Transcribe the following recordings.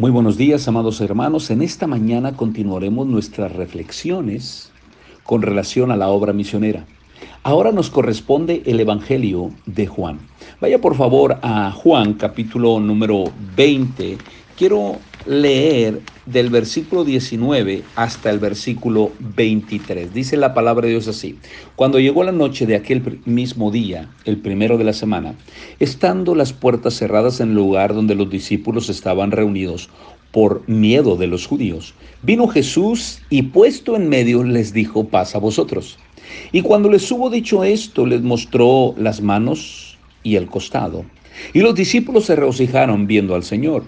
Muy buenos días, amados hermanos. En esta mañana continuaremos nuestras reflexiones con relación a la obra misionera. Ahora nos corresponde el Evangelio de Juan. Vaya por favor a Juan capítulo número 20. Quiero leer del versículo 19 hasta el versículo 23. Dice la palabra de Dios así. Cuando llegó la noche de aquel mismo día, el primero de la semana, estando las puertas cerradas en el lugar donde los discípulos estaban reunidos por miedo de los judíos, vino Jesús y puesto en medio les dijo, paz a vosotros. Y cuando les hubo dicho esto, les mostró las manos y el costado. Y los discípulos se regocijaron viendo al Señor.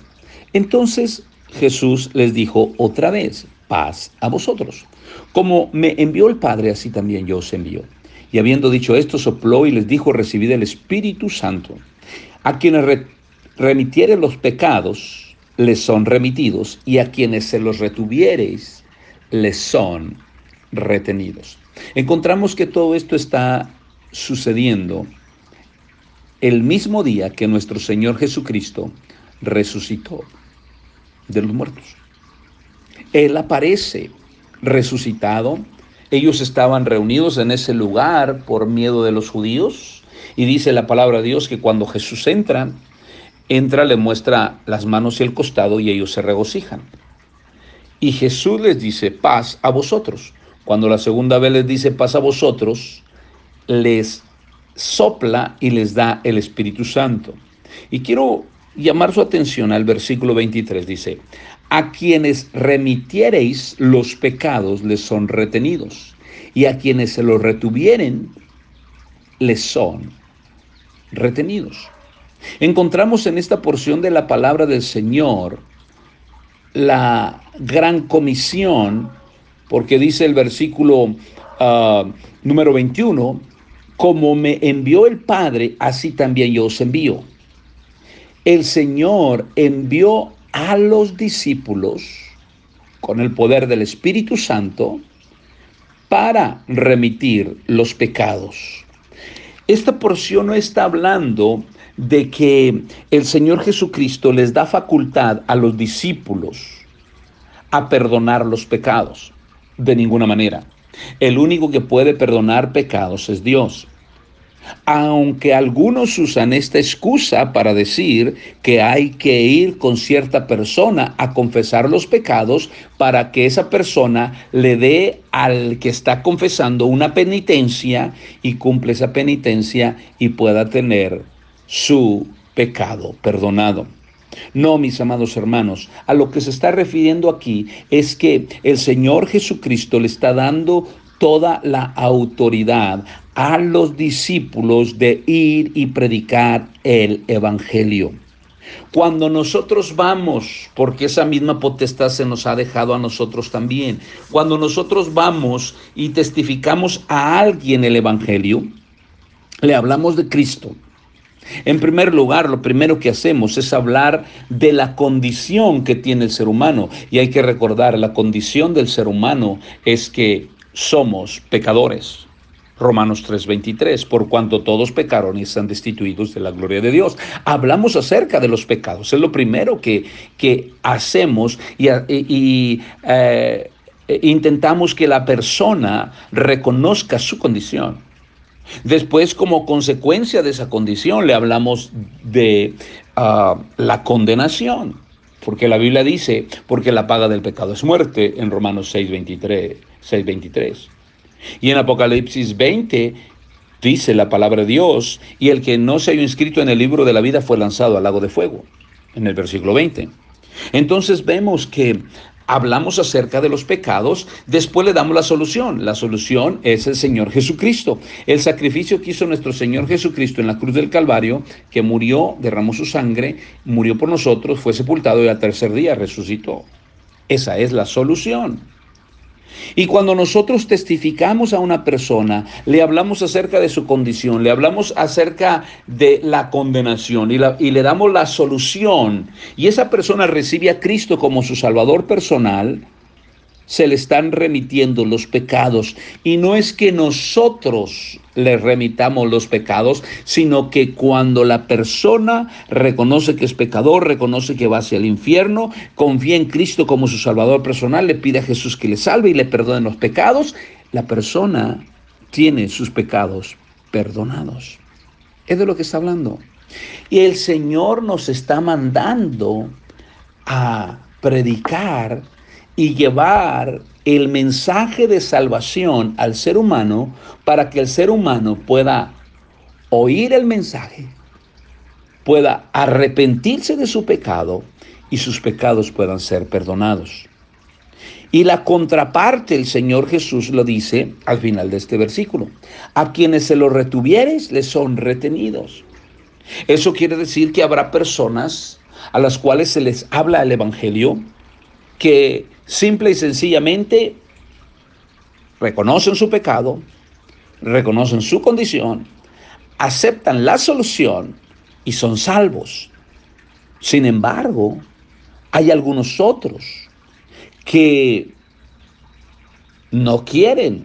Entonces Jesús les dijo otra vez, paz a vosotros. Como me envió el Padre, así también yo os envío. Y habiendo dicho esto, sopló y les dijo, recibid el Espíritu Santo. A quienes remitieren los pecados, les son remitidos, y a quienes se los retuviereis, les son retenidos. Encontramos que todo esto está sucediendo el mismo día que nuestro Señor Jesucristo resucitó de los muertos. Él aparece resucitado. Ellos estaban reunidos en ese lugar por miedo de los judíos. Y dice la palabra de Dios que cuando Jesús entra, entra, le muestra las manos y el costado y ellos se regocijan. Y Jesús les dice, paz a vosotros. Cuando la segunda vez les dice paz a vosotros, les sopla y les da el Espíritu Santo. Y quiero llamar su atención al versículo 23. Dice, a quienes remitiereis los pecados les son retenidos, y a quienes se los retuvieren les son retenidos. Encontramos en esta porción de la palabra del Señor la gran comisión, porque dice el versículo uh, número 21, como me envió el Padre, así también yo os envío el Señor envió a los discípulos con el poder del Espíritu Santo para remitir los pecados. Esta porción no está hablando de que el Señor Jesucristo les da facultad a los discípulos a perdonar los pecados. De ninguna manera. El único que puede perdonar pecados es Dios aunque algunos usan esta excusa para decir que hay que ir con cierta persona a confesar los pecados para que esa persona le dé al que está confesando una penitencia y cumple esa penitencia y pueda tener su pecado perdonado. No, mis amados hermanos, a lo que se está refiriendo aquí es que el Señor Jesucristo le está dando toda la autoridad a los discípulos de ir y predicar el Evangelio. Cuando nosotros vamos, porque esa misma potestad se nos ha dejado a nosotros también, cuando nosotros vamos y testificamos a alguien el Evangelio, le hablamos de Cristo. En primer lugar, lo primero que hacemos es hablar de la condición que tiene el ser humano. Y hay que recordar, la condición del ser humano es que somos pecadores. Romanos 3:23, por cuanto todos pecaron y están destituidos de la gloria de Dios. Hablamos acerca de los pecados, es lo primero que, que hacemos y, eh, intentamos que la persona reconozca su condición. Después, como consecuencia de esa condición, le hablamos de ah, la condenación, porque la Biblia dice, porque la paga del pecado es muerte, en Romanos 6:23. 6.23. Y en Apocalipsis 20 dice la palabra de Dios, y el que no se haya inscrito en el libro de la vida fue lanzado al lago de fuego, en el versículo 20. Entonces vemos que hablamos acerca de los pecados, después le damos la solución. La solución es el Señor Jesucristo. El sacrificio que hizo nuestro Señor Jesucristo en la cruz del Calvario, que murió, derramó su sangre, murió por nosotros, fue sepultado y al tercer día resucitó. Esa es la solución. Y cuando nosotros testificamos a una persona, le hablamos acerca de su condición, le hablamos acerca de la condenación y, le damos la solución, y esa persona recibe a Cristo como su Salvador personal, se le están remitiendo los pecados. Y no es que nosotros le remitamos los pecados, sino que cuando la persona reconoce que es pecador, reconoce que va hacia el infierno, confía en Cristo como su Salvador personal, le pide a Jesús que le salve y le perdone los pecados, la persona tiene sus pecados perdonados. Es de lo que está hablando. Y el Señor nos está mandando a predicar y llevar el mensaje de salvación al ser humano para que el ser humano pueda oír el mensaje, pueda arrepentirse de su pecado y sus pecados puedan ser perdonados. Y la contraparte, el Señor Jesús lo dice al final de este versículo. A quienes se lo retuvieres, les son retenidos. Eso quiere decir que habrá personas a las cuales se les habla el Evangelio que simple y sencillamente reconocen su pecado, reconocen su condición, aceptan la solución y son salvos. Sin embargo, hay algunos otros que no quieren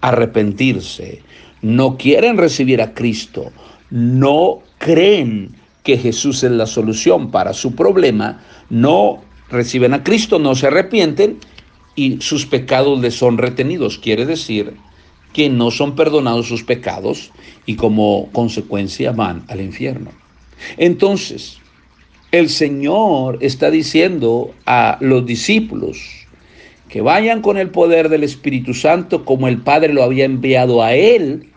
arrepentirse, no quieren recibir a Cristo, no creen que Jesús es la solución para su problema, no reciben a Cristo, no se arrepienten y sus pecados les son retenidos. Quiere decir que no son perdonados sus pecados y como consecuencia van al infierno. Entonces, el Señor está diciendo a los discípulos que vayan con el poder del Espíritu Santo como el Padre lo había enviado a él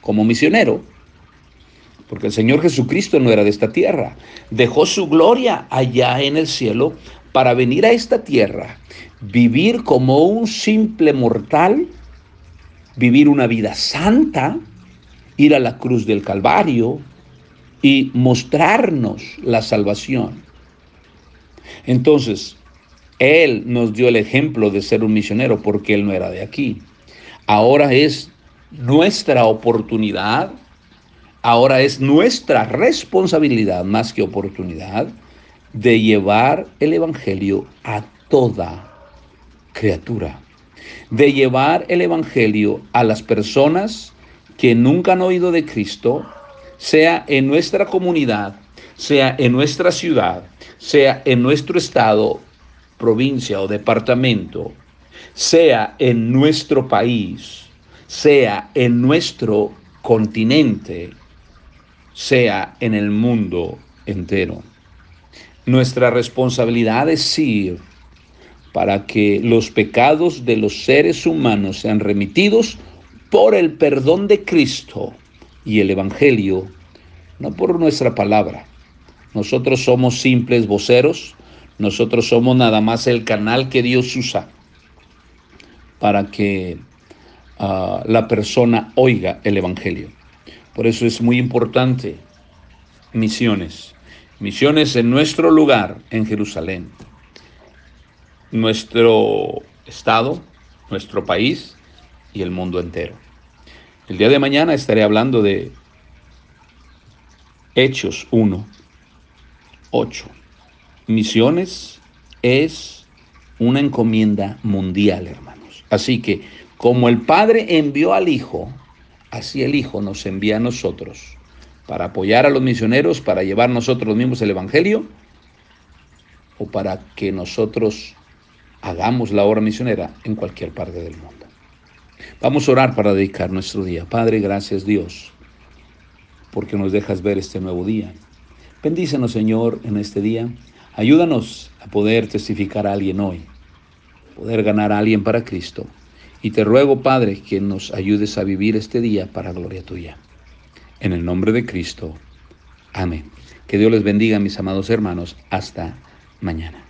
como misionero, porque el Señor Jesucristo no era de esta tierra, dejó su gloria allá en el cielo para venir a esta tierra, vivir como un simple mortal, vivir una vida santa, ir a la cruz del Calvario, y mostrarnos la salvación. Entonces, Él nos dio el ejemplo de ser un misionero porque Él no era de aquí. Ahora es nuestra oportunidad, ahora es nuestra responsabilidad más que oportunidad de llevar el Evangelio a toda criatura, de llevar el Evangelio a las personas que nunca han oído de Cristo, sea en nuestra comunidad, sea en nuestra ciudad, sea en nuestro estado, provincia o departamento, sea en nuestro país, sea en nuestro continente, sea en el mundo entero. Nuestra responsabilidad es ir para que los pecados de los seres humanos sean remitidos por el perdón de Cristo y el Evangelio, no por nuestra palabra. Nosotros somos simples voceros, nosotros somos nada más el canal que Dios usa para que ah, la persona oiga el Evangelio. Por eso es muy importante misiones. Misiones en nuestro lugar, en Jerusalén. Nuestro estado, nuestro país y el mundo entero. El día de mañana estaré hablando de Hechos 1, 8. Misiones es una encomienda mundial, hermanos. Así que como el Padre envió al Hijo, así el Hijo nos envía a nosotros para apoyar a los misioneros, para llevar nosotros mismos el Evangelio o para que nosotros hagamos la obra misionera en cualquier parte del mundo. Vamos a orar para dedicar nuestro día. Padre, gracias Dios, porque nos dejas ver este nuevo día. Bendícenos, Señor, en este día. Ayúdanos a poder testificar a alguien hoy, poder ganar a alguien para Cristo. Y te ruego, Padre, que nos ayudes a vivir este día para gloria tuya. En el nombre de Cristo. Amén. Que Dios les bendiga, mis amados hermanos. Hasta mañana.